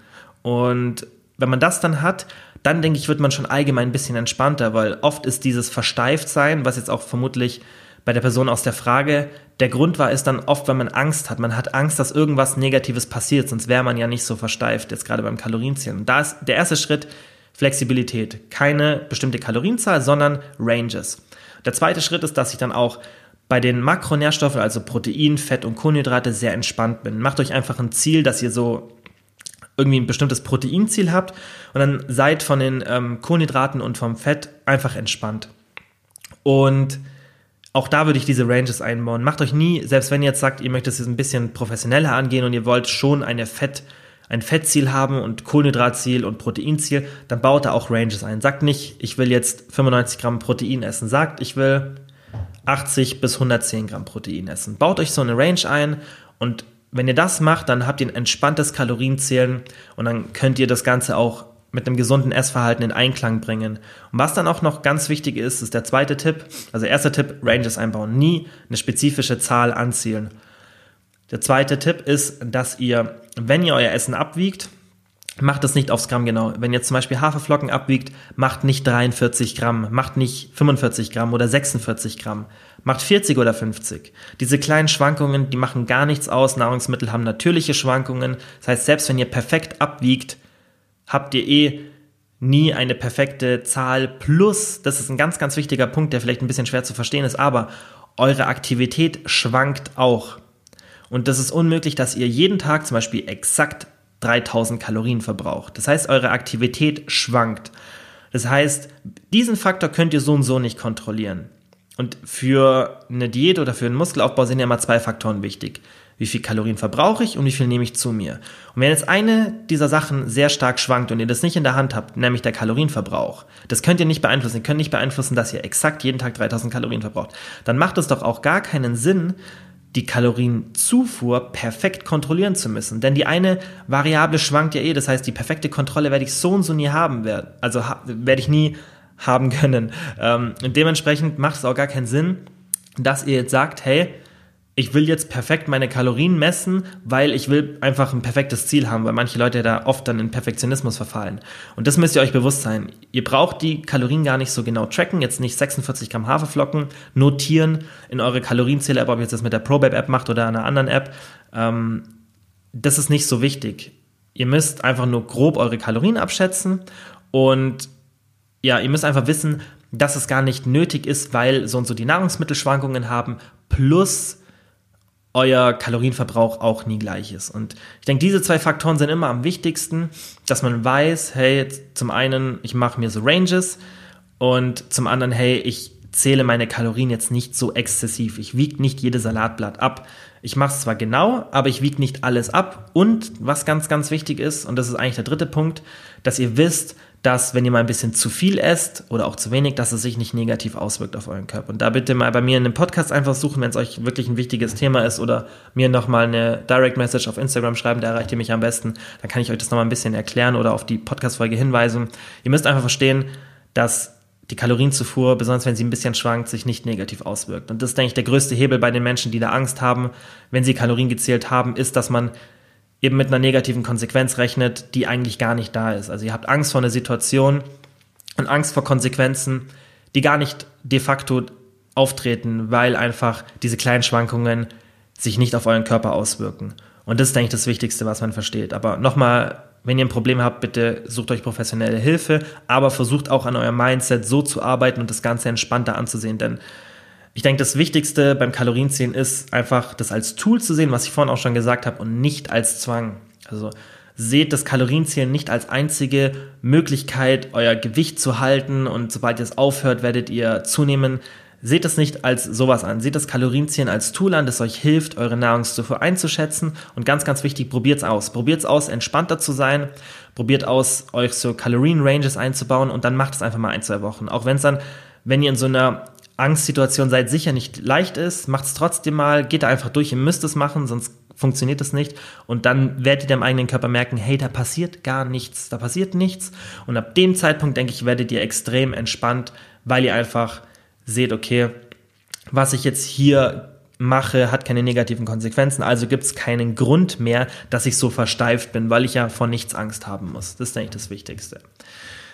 Und wenn man das dann hat, dann denke ich, wird man schon allgemein ein bisschen entspannter, weil oft ist dieses Versteiftsein, was jetzt auch vermutlich bei der Person aus der Frage der Grund war, ist dann oft, wenn man Angst hat. Man hat Angst, dass irgendwas Negatives passiert, sonst wäre man ja nicht so versteift, jetzt gerade beim Kalorienzählen. Und da ist der erste Schritt Flexibilität. Keine bestimmte Kalorienzahl, sondern Ranges. Der zweite Schritt ist, dass ich dann auch bei den Makronährstoffen, also Protein, Fett und Kohlenhydrate, sehr entspannt bin. Macht euch einfach ein Ziel, dass ihr so irgendwie ein bestimmtes Proteinziel habt und dann seid von den ähm, Kohlenhydraten und vom Fett einfach entspannt. Und auch da würde ich diese Ranges einbauen. Macht euch nie, selbst wenn ihr jetzt sagt, ihr möchtet es ein bisschen professioneller angehen und ihr wollt schon eine Fett, ein Fettziel haben und Kohlenhydratziel und Proteinziel, dann baut da auch Ranges ein. Sagt nicht, ich will jetzt 95 Gramm Protein essen. Sagt, ich will 80 bis 110 Gramm Protein essen. Baut euch so eine Range ein und wenn ihr das macht, dann habt ihr ein entspanntes Kalorienzählen und dann könnt ihr das Ganze auch mit einem gesunden Essverhalten in Einklang bringen. Und was dann auch noch ganz wichtig ist, ist der zweite Tipp. Also erster Tipp, Ranges einbauen. Nie eine spezifische Zahl anzielen. Der zweite Tipp ist, dass ihr, wenn ihr euer Essen abwiegt, macht es nicht aufs Gramm genau. Wenn ihr zum Beispiel Haferflocken abwiegt, macht nicht 43 Gramm, macht nicht 45 Gramm oder 46 Gramm, macht 40 oder 50. Diese kleinen Schwankungen, die machen gar nichts aus. Nahrungsmittel haben natürliche Schwankungen. Das heißt, selbst wenn ihr perfekt abwiegt, habt ihr eh nie eine perfekte Zahl plus, das ist ein ganz, ganz wichtiger Punkt, der vielleicht ein bisschen schwer zu verstehen ist, aber eure Aktivität schwankt auch. Und das ist unmöglich, dass ihr jeden Tag zum Beispiel exakt 3000 Kalorien verbraucht. Das heißt, eure Aktivität schwankt. Das heißt, diesen Faktor könnt ihr so und so nicht kontrollieren. Und für eine Diät oder für einen Muskelaufbau sind ja immer zwei Faktoren wichtig wie viel Kalorien verbrauche ich und wie viel nehme ich zu mir. Und wenn jetzt eine dieser Sachen sehr stark schwankt und ihr das nicht in der Hand habt, nämlich der Kalorienverbrauch, das könnt ihr nicht beeinflussen. Ihr könnt nicht beeinflussen, dass ihr exakt jeden Tag 3000 Kalorien verbraucht. Dann macht es doch auch gar keinen Sinn, die Kalorienzufuhr perfekt kontrollieren zu müssen. Denn die eine Variable schwankt ja eh. Das heißt, die perfekte Kontrolle werde ich so und so nie haben werden. Also werde ich nie haben können. Ähm, und dementsprechend macht es auch gar keinen Sinn, dass ihr jetzt sagt, hey, ich will jetzt perfekt meine Kalorien messen, weil ich will einfach ein perfektes Ziel haben, weil manche Leute da oft dann in Perfektionismus verfallen. Und das müsst ihr euch bewusst sein. Ihr braucht die Kalorien gar nicht so genau tracken, jetzt nicht 46 Gramm Haferflocken notieren in eure Kalorienzähler-App, ob ihr jetzt das mit der ProBab-App macht oder einer anderen App. Ähm, das ist nicht so wichtig. Ihr müsst einfach nur grob eure Kalorien abschätzen und ja, ihr müsst einfach wissen, dass es gar nicht nötig ist, weil so und so die Nahrungsmittelschwankungen haben, plus euer Kalorienverbrauch auch nie gleich ist. Und ich denke, diese zwei Faktoren sind immer am wichtigsten, dass man weiß, hey, zum einen, ich mache mir so Ranges und zum anderen, hey, ich zähle meine Kalorien jetzt nicht so exzessiv. Ich wiege nicht jedes Salatblatt ab. Ich mache es zwar genau, aber ich wiege nicht alles ab. Und was ganz, ganz wichtig ist, und das ist eigentlich der dritte Punkt, dass ihr wisst, dass wenn ihr mal ein bisschen zu viel esst oder auch zu wenig, dass es sich nicht negativ auswirkt auf euren Körper. Und da bitte mal bei mir in dem Podcast einfach suchen, wenn es euch wirklich ein wichtiges Thema ist oder mir nochmal eine Direct Message auf Instagram schreiben, da erreicht ihr mich am besten. Dann kann ich euch das nochmal ein bisschen erklären oder auf die Podcast-Folge hinweisen. Ihr müsst einfach verstehen, dass die Kalorienzufuhr, besonders wenn sie ein bisschen schwankt, sich nicht negativ auswirkt. Und das ist, denke ich, der größte Hebel bei den Menschen, die da Angst haben, wenn sie Kalorien gezählt haben, ist, dass man eben mit einer negativen Konsequenz rechnet, die eigentlich gar nicht da ist. Also ihr habt Angst vor einer Situation und Angst vor Konsequenzen, die gar nicht de facto auftreten, weil einfach diese kleinen Schwankungen sich nicht auf euren Körper auswirken. Und das ist, denke ich, das Wichtigste, was man versteht. Aber nochmal, wenn ihr ein Problem habt, bitte sucht euch professionelle Hilfe, aber versucht auch an eurem Mindset so zu arbeiten und das Ganze entspannter anzusehen, denn ich denke, das Wichtigste beim Kalorienzählen ist einfach, das als Tool zu sehen, was ich vorhin auch schon gesagt habe, und nicht als Zwang. Also seht das Kalorienzählen nicht als einzige Möglichkeit, euer Gewicht zu halten und sobald ihr es aufhört, werdet ihr zunehmen. Seht es nicht als sowas an. Seht das Kalorienzählen als Tool an, das euch hilft, eure Nahrungszufuhr einzuschätzen. Und ganz, ganz wichtig, probiert es aus. Probiert es aus, entspannter zu sein. Probiert aus, euch so Kalorien-Ranges einzubauen und dann macht es einfach mal ein, zwei Wochen. Auch wenn es dann, wenn ihr in so einer Angstsituation seid, sicher nicht leicht ist, macht es trotzdem mal, geht da einfach durch, ihr müsst es machen, sonst funktioniert es nicht. Und dann werdet ihr dem eigenen Körper merken, hey, da passiert gar nichts, da passiert nichts. Und ab dem Zeitpunkt, denke ich, werdet ihr extrem entspannt, weil ihr einfach seht, okay, was ich jetzt hier mache, hat keine negativen Konsequenzen, also gibt es keinen Grund mehr, dass ich so versteift bin, weil ich ja vor nichts Angst haben muss. Das ist, denke ich, das Wichtigste.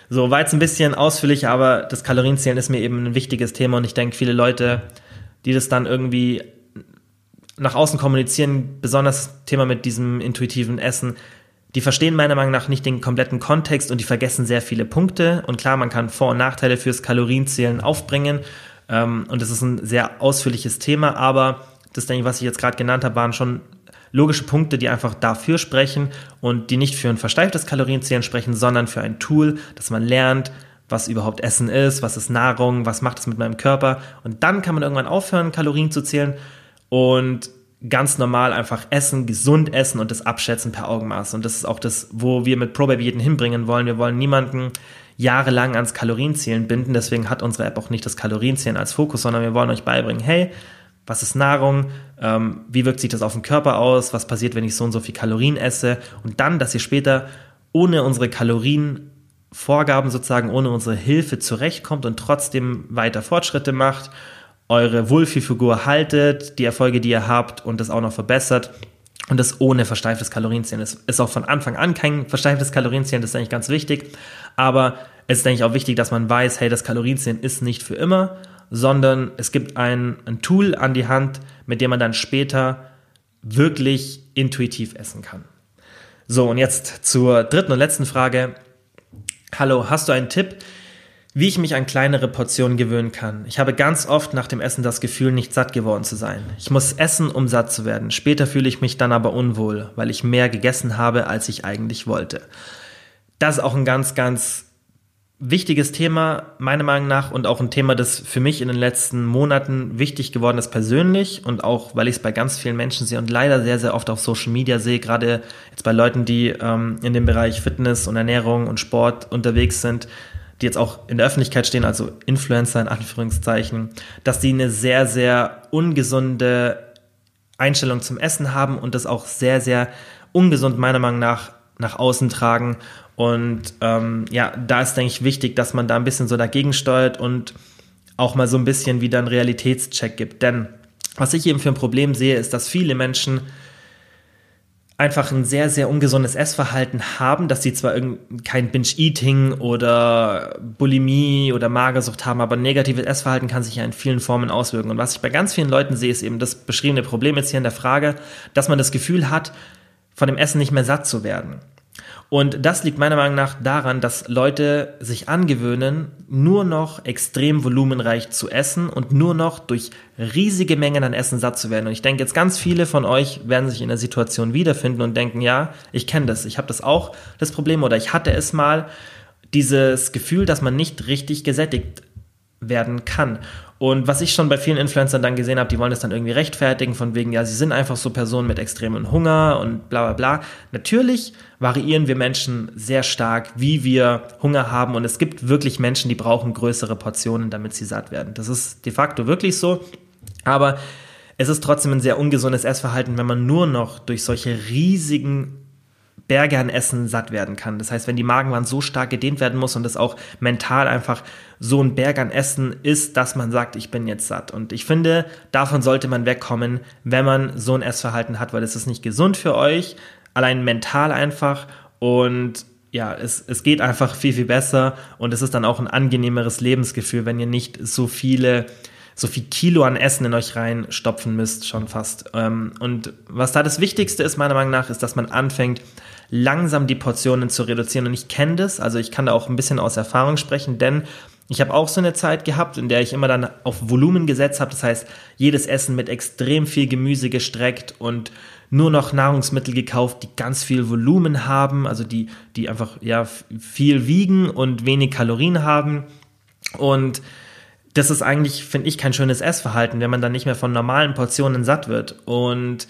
So, war jetzt ein bisschen ausführlich, aber das Kalorienzählen ist mir eben ein wichtiges Thema und ich denke, viele Leute, die das dann irgendwie nach außen kommunizieren, besonders das Thema mit diesem intuitiven Essen, die verstehen meiner Meinung nach nicht den kompletten Kontext und die vergessen sehr viele Punkte. Und klar, man kann Vor- und Nachteile fürs Kalorienzählen aufbringen. Ähm, und das ist ein sehr ausführliches Thema, aber das, denke ich, was ich jetzt gerade genannt habe, waren schon logische Punkte, die einfach dafür sprechen und die nicht für ein versteiftes Kalorienzählen sprechen, sondern für ein Tool, dass man lernt, was überhaupt Essen ist, was ist Nahrung, was macht es mit meinem Körper. Und dann kann man irgendwann aufhören, Kalorien zu zählen und ganz normal einfach essen, gesund essen und das abschätzen per Augenmaß. Und das ist auch das, wo wir mit ProBaby jeden hinbringen wollen. Wir wollen niemanden jahrelang ans Kalorienzählen binden. Deswegen hat unsere App auch nicht das Kalorienzählen als Fokus, sondern wir wollen euch beibringen, hey, was ist Nahrung, ähm, wie wirkt sich das auf den Körper aus, was passiert, wenn ich so und so viel Kalorien esse und dann, dass ihr später ohne unsere Kalorienvorgaben sozusagen, ohne unsere Hilfe zurechtkommt und trotzdem weiter Fortschritte macht eure Wohlfühlfigur haltet, die Erfolge, die ihr habt und das auch noch verbessert. Und das ohne versteiftes Kalorienzählen. Es ist auch von Anfang an kein versteiftes Kalorienzählen, das ist eigentlich ganz wichtig. Aber es ist eigentlich auch wichtig, dass man weiß, hey, das Kalorienzählen ist nicht für immer, sondern es gibt ein, ein Tool an die Hand, mit dem man dann später wirklich intuitiv essen kann. So, und jetzt zur dritten und letzten Frage. Hallo, hast du einen Tipp, wie ich mich an kleinere Portionen gewöhnen kann. Ich habe ganz oft nach dem Essen das Gefühl, nicht satt geworden zu sein. Ich muss essen, um satt zu werden. Später fühle ich mich dann aber unwohl, weil ich mehr gegessen habe, als ich eigentlich wollte. Das ist auch ein ganz, ganz wichtiges Thema, meiner Meinung nach, und auch ein Thema, das für mich in den letzten Monaten wichtig geworden ist persönlich und auch, weil ich es bei ganz vielen Menschen sehe und leider sehr, sehr oft auf Social Media sehe, gerade jetzt bei Leuten, die ähm, in dem Bereich Fitness und Ernährung und Sport unterwegs sind, die jetzt auch in der Öffentlichkeit stehen, also Influencer in Anführungszeichen, dass die eine sehr, sehr ungesunde Einstellung zum Essen haben und das auch sehr, sehr ungesund meiner Meinung nach nach außen tragen. Und ähm, ja, da ist, denke ich, wichtig, dass man da ein bisschen so dagegen steuert und auch mal so ein bisschen wieder einen Realitätscheck gibt. Denn was ich eben für ein Problem sehe, ist, dass viele Menschen einfach ein sehr, sehr ungesundes Essverhalten haben, dass sie zwar kein Binge-Eating oder Bulimie oder Magersucht haben, aber negatives Essverhalten kann sich ja in vielen Formen auswirken. Und was ich bei ganz vielen Leuten sehe, ist eben das beschriebene Problem jetzt hier in der Frage, dass man das Gefühl hat, von dem Essen nicht mehr satt zu werden. Und das liegt meiner Meinung nach daran, dass Leute sich angewöhnen, nur noch extrem volumenreich zu essen und nur noch durch riesige Mengen an Essen satt zu werden. Und ich denke, jetzt ganz viele von euch werden sich in der Situation wiederfinden und denken, ja, ich kenne das, ich habe das auch, das Problem, oder ich hatte es mal, dieses Gefühl, dass man nicht richtig gesättigt werden kann. Und was ich schon bei vielen Influencern dann gesehen habe, die wollen das dann irgendwie rechtfertigen, von wegen, ja, sie sind einfach so Personen mit extremem Hunger und bla bla bla. Natürlich variieren wir Menschen sehr stark, wie wir Hunger haben. Und es gibt wirklich Menschen, die brauchen größere Portionen, damit sie satt werden. Das ist de facto wirklich so. Aber es ist trotzdem ein sehr ungesundes Essverhalten, wenn man nur noch durch solche riesigen Berge an Essen satt werden kann. Das heißt, wenn die Magenwand so stark gedehnt werden muss und es auch mental einfach so ein Berg an Essen ist, dass man sagt, ich bin jetzt satt. Und ich finde, davon sollte man wegkommen, wenn man so ein Essverhalten hat, weil es ist nicht gesund für euch, allein mental einfach und ja, es, es geht einfach viel, viel besser und es ist dann auch ein angenehmeres Lebensgefühl, wenn ihr nicht so viele so viel Kilo an Essen in euch reinstopfen müsst, schon fast. Ähm, und was da das Wichtigste ist, meiner Meinung nach, ist, dass man anfängt, langsam die Portionen zu reduzieren. Und ich kenne das, also ich kann da auch ein bisschen aus Erfahrung sprechen, denn ich habe auch so eine Zeit gehabt, in der ich immer dann auf Volumen gesetzt habe. Das heißt, jedes Essen mit extrem viel Gemüse gestreckt und nur noch Nahrungsmittel gekauft, die ganz viel Volumen haben, also die, die einfach ja viel wiegen und wenig Kalorien haben. Und das ist eigentlich, finde ich, kein schönes Essverhalten, wenn man dann nicht mehr von normalen Portionen satt wird. Und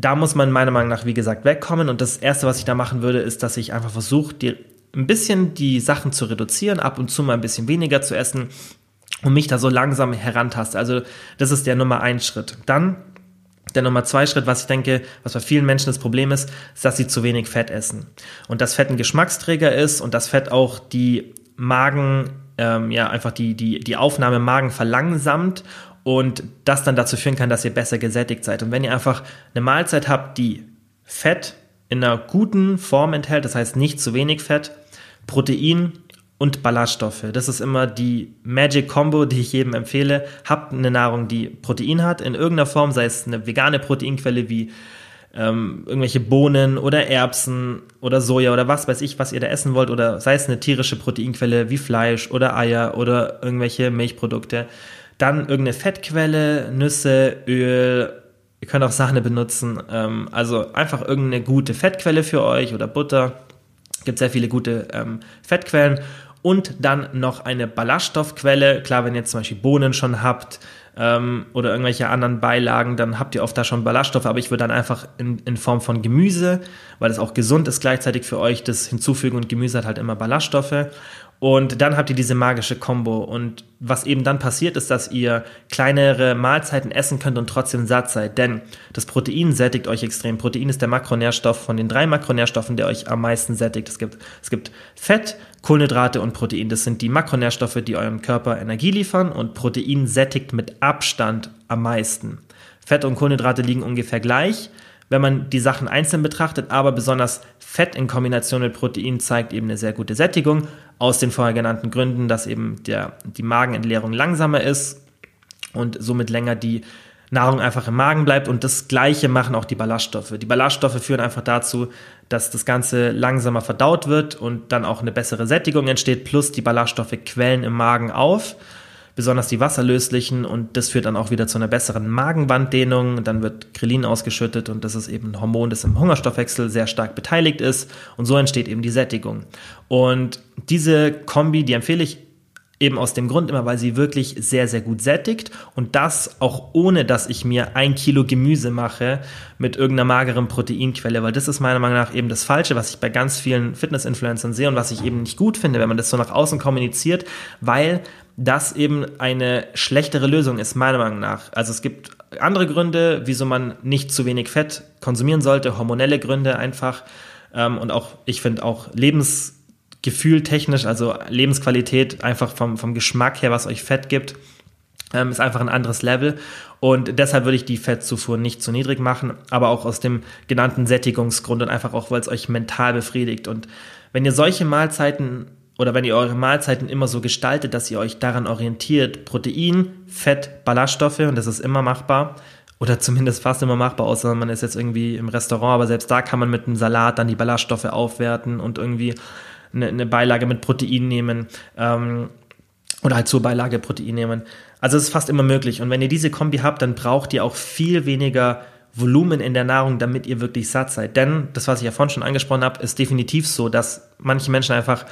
da muss man meiner Meinung nach, wie gesagt, wegkommen. Und das Erste, was ich da machen würde, ist, dass ich einfach versuche, ein bisschen die Sachen zu reduzieren, ab und zu mal ein bisschen weniger zu essen und mich da so langsam herantaste. Also das ist der Nummer ein Schritt. Dann der Nummer zwei Schritt, was ich denke, was bei vielen Menschen das Problem ist, ist, dass sie zu wenig Fett essen. Und dass Fett ein Geschmacksträger ist und dass Fett auch die Magen, ähm, ja, einfach die, die, die Aufnahme im Magen verlangsamt und das dann dazu führen kann, dass ihr besser gesättigt seid. Und wenn ihr einfach eine Mahlzeit habt, die Fett in einer guten Form enthält, das heißt nicht zu wenig Fett, Protein und Ballaststoffe. Das ist immer die Magic Combo, die ich jedem empfehle. Habt eine Nahrung, die Protein hat, in irgendeiner Form, sei es eine vegane Proteinquelle wie ähm, irgendwelche Bohnen oder Erbsen oder Soja oder was weiß ich, was ihr da essen wollt, oder sei es eine tierische Proteinquelle wie Fleisch oder Eier oder irgendwelche Milchprodukte. Dann irgendeine Fettquelle, Nüsse, Öl, ihr könnt auch Sahne benutzen. Ähm, also einfach irgendeine gute Fettquelle für euch oder Butter. Gibt sehr viele gute ähm, Fettquellen. Und dann noch eine Ballaststoffquelle. Klar, wenn ihr jetzt zum Beispiel Bohnen schon habt, ähm, oder irgendwelche anderen Beilagen, dann habt ihr oft da schon Ballaststoffe, aber ich würde dann einfach in, in Form von Gemüse, weil es auch gesund ist gleichzeitig für euch, das hinzufügen und Gemüse hat halt immer Ballaststoffe und dann habt ihr diese magische Combo. Und was eben dann passiert, ist, dass ihr kleinere Mahlzeiten essen könnt und trotzdem satt seid. Denn das Protein sättigt euch extrem. Protein ist der Makronährstoff von den drei Makronährstoffen, der euch am meisten sättigt. Es gibt, es gibt Fett, Kohlenhydrate und Protein. Das sind die Makronährstoffe, die eurem Körper Energie liefern. Und Protein sättigt mit Abstand am meisten. Fett und Kohlenhydrate liegen ungefähr gleich wenn man die Sachen einzeln betrachtet, aber besonders Fett in Kombination mit Protein zeigt eben eine sehr gute Sättigung, aus den vorher genannten Gründen, dass eben der, die Magenentleerung langsamer ist und somit länger die Nahrung einfach im Magen bleibt. Und das gleiche machen auch die Ballaststoffe. Die Ballaststoffe führen einfach dazu, dass das Ganze langsamer verdaut wird und dann auch eine bessere Sättigung entsteht, plus die Ballaststoffe quellen im Magen auf besonders die wasserlöslichen und das führt dann auch wieder zu einer besseren Magenwanddehnung. Dann wird Krillin ausgeschüttet und das ist eben ein Hormon, das im Hungerstoffwechsel sehr stark beteiligt ist und so entsteht eben die Sättigung. Und diese Kombi, die empfehle ich Eben aus dem Grund immer, weil sie wirklich sehr, sehr gut sättigt und das auch ohne, dass ich mir ein Kilo Gemüse mache mit irgendeiner mageren Proteinquelle, weil das ist meiner Meinung nach eben das Falsche, was ich bei ganz vielen Fitness-Influencern sehe und was ich eben nicht gut finde, wenn man das so nach außen kommuniziert, weil das eben eine schlechtere Lösung ist, meiner Meinung nach. Also es gibt andere Gründe, wieso man nicht zu wenig Fett konsumieren sollte, hormonelle Gründe einfach ähm, und auch, ich finde auch Lebens Gefühl technisch, also Lebensqualität, einfach vom, vom Geschmack her, was euch Fett gibt, ähm, ist einfach ein anderes Level. Und deshalb würde ich die Fettzufuhr nicht zu niedrig machen, aber auch aus dem genannten Sättigungsgrund und einfach auch, weil es euch mental befriedigt. Und wenn ihr solche Mahlzeiten oder wenn ihr eure Mahlzeiten immer so gestaltet, dass ihr euch daran orientiert, Protein, Fett, Ballaststoffe, und das ist immer machbar, oder zumindest fast immer machbar, außer man ist jetzt irgendwie im Restaurant, aber selbst da kann man mit einem Salat dann die Ballaststoffe aufwerten und irgendwie eine, eine Beilage mit Protein nehmen ähm, oder halt zur Beilage Protein nehmen. Also es ist fast immer möglich. Und wenn ihr diese Kombi habt, dann braucht ihr auch viel weniger Volumen in der Nahrung, damit ihr wirklich satt seid. Denn das, was ich ja vorhin schon angesprochen habe, ist definitiv so, dass manche Menschen einfach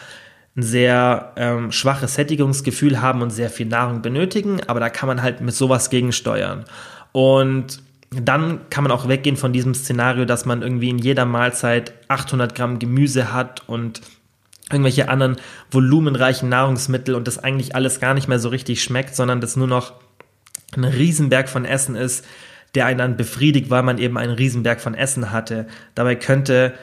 ein sehr ähm, schwaches Sättigungsgefühl haben und sehr viel Nahrung benötigen, aber da kann man halt mit sowas gegensteuern. Und dann kann man auch weggehen von diesem Szenario, dass man irgendwie in jeder Mahlzeit 800 Gramm Gemüse hat und irgendwelche anderen volumenreichen Nahrungsmittel und das eigentlich alles gar nicht mehr so richtig schmeckt, sondern das nur noch ein Riesenberg von Essen ist, der einen dann befriedigt, weil man eben einen Riesenberg von Essen hatte. Dabei könnte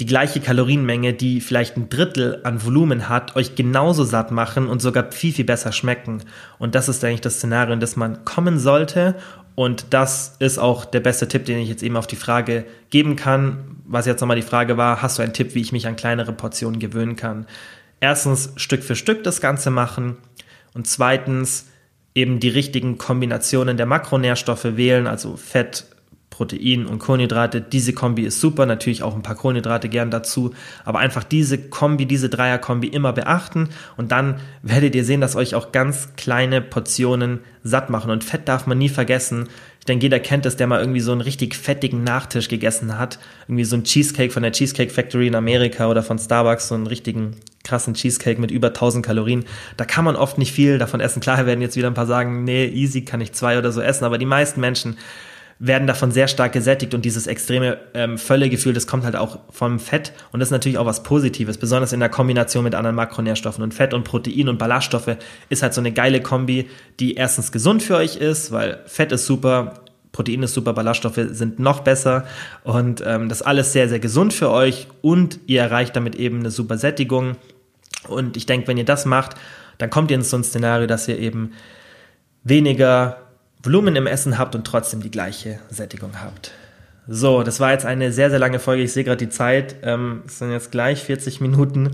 die gleiche Kalorienmenge, die vielleicht ein Drittel an Volumen hat, euch genauso satt machen und sogar viel, viel besser schmecken. Und das ist eigentlich das Szenario, in das man kommen sollte. Und das ist auch der beste Tipp, den ich jetzt eben auf die Frage geben kann. Was jetzt nochmal die Frage war, hast du einen Tipp, wie ich mich an kleinere Portionen gewöhnen kann? Erstens Stück für Stück das Ganze machen und zweitens eben die richtigen Kombinationen der Makronährstoffe wählen, also Fett, Protein und Kohlenhydrate. Diese Kombi ist super, natürlich auch ein paar Kohlenhydrate gern dazu, aber einfach diese Kombi, diese Dreier-Kombi immer beachten und dann werdet ihr sehen, dass euch auch ganz kleine Portionen satt machen. Und Fett darf man nie vergessen. Ich denke, jeder kennt es, der mal irgendwie so einen richtig fettigen Nachtisch gegessen hat. Irgendwie so ein Cheesecake von der Cheesecake Factory in Amerika oder von Starbucks, so einen richtigen krassen Cheesecake mit über 1000 Kalorien. Da kann man oft nicht viel davon essen. Klar werden jetzt wieder ein paar sagen, nee, easy kann ich zwei oder so essen, aber die meisten Menschen werden davon sehr stark gesättigt und dieses extreme ähm, Völlegefühl, das kommt halt auch vom Fett und das ist natürlich auch was Positives, besonders in der Kombination mit anderen Makronährstoffen und Fett und Protein und Ballaststoffe ist halt so eine geile Kombi, die erstens gesund für euch ist, weil Fett ist super, Protein ist super, Ballaststoffe sind noch besser und ähm, das alles sehr, sehr gesund für euch und ihr erreicht damit eben eine super Sättigung und ich denke, wenn ihr das macht, dann kommt ihr in so ein Szenario, dass ihr eben weniger Volumen im Essen habt und trotzdem die gleiche Sättigung habt. So, das war jetzt eine sehr, sehr lange Folge. Ich sehe gerade die Zeit. Ähm, es sind jetzt gleich 40 Minuten.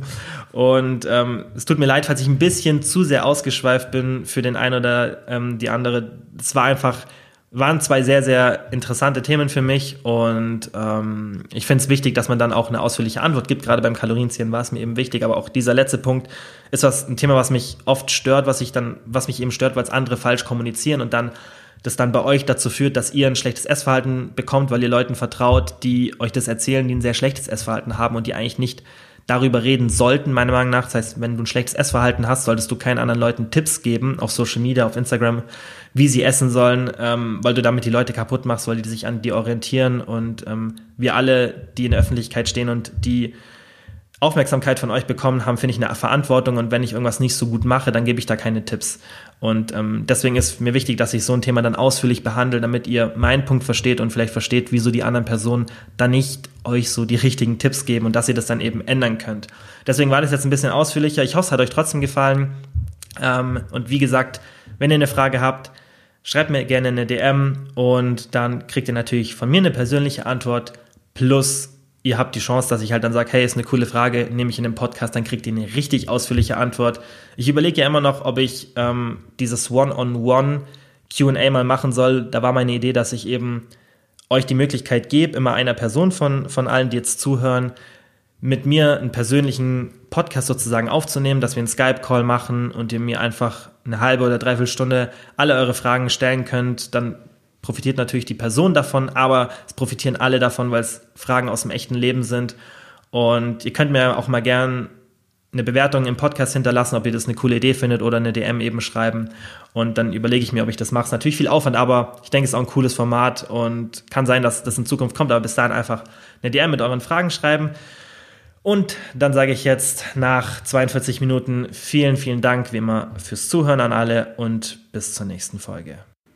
Und ähm, es tut mir leid, falls ich ein bisschen zu sehr ausgeschweift bin für den einen oder ähm, die andere. Es war einfach, waren zwei sehr, sehr interessante Themen für mich. Und ähm, ich finde es wichtig, dass man dann auch eine ausführliche Antwort gibt. Gerade beim Kalorienzählen war es mir eben wichtig. Aber auch dieser letzte Punkt ist was, ein Thema, was mich oft stört, was ich dann, was mich eben stört, weil es andere falsch kommunizieren und dann das dann bei euch dazu führt, dass ihr ein schlechtes Essverhalten bekommt, weil ihr Leuten vertraut, die euch das erzählen, die ein sehr schlechtes Essverhalten haben und die eigentlich nicht darüber reden sollten, meiner Meinung nach. Das heißt, wenn du ein schlechtes Essverhalten hast, solltest du keinen anderen Leuten Tipps geben auf Social Media, auf Instagram, wie sie essen sollen, ähm, weil du damit die Leute kaputt machst, weil die sich an dir orientieren und ähm, wir alle, die in der Öffentlichkeit stehen und die Aufmerksamkeit von euch bekommen haben, finde ich eine Verantwortung und wenn ich irgendwas nicht so gut mache, dann gebe ich da keine Tipps. Und ähm, deswegen ist mir wichtig, dass ich so ein Thema dann ausführlich behandle, damit ihr meinen Punkt versteht und vielleicht versteht, wieso die anderen Personen da nicht euch so die richtigen Tipps geben und dass ihr das dann eben ändern könnt. Deswegen war das jetzt ein bisschen ausführlicher. Ich hoffe, es hat euch trotzdem gefallen. Ähm, und wie gesagt, wenn ihr eine Frage habt, schreibt mir gerne eine DM und dann kriegt ihr natürlich von mir eine persönliche Antwort plus ihr habt die Chance, dass ich halt dann sage, hey, ist eine coole Frage, nehme ich in den Podcast, dann kriegt ihr eine richtig ausführliche Antwort. Ich überlege ja immer noch, ob ich ähm, dieses One-on-One QA mal machen soll. Da war meine Idee, dass ich eben euch die Möglichkeit gebe, immer einer Person von, von allen, die jetzt zuhören, mit mir einen persönlichen Podcast sozusagen aufzunehmen, dass wir einen Skype-Call machen und ihr mir einfach eine halbe oder dreiviertel Stunde alle eure Fragen stellen könnt. Dann profitiert natürlich die Person davon, aber es profitieren alle davon, weil es Fragen aus dem echten Leben sind. Und ihr könnt mir auch mal gern eine Bewertung im Podcast hinterlassen, ob ihr das eine coole Idee findet oder eine DM eben schreiben. Und dann überlege ich mir, ob ich das mache. Ist natürlich viel Aufwand, aber ich denke, es ist auch ein cooles Format und kann sein, dass das in Zukunft kommt. Aber bis dahin einfach eine DM mit euren Fragen schreiben. Und dann sage ich jetzt nach 42 Minuten vielen, vielen Dank wie immer fürs Zuhören an alle und bis zur nächsten Folge.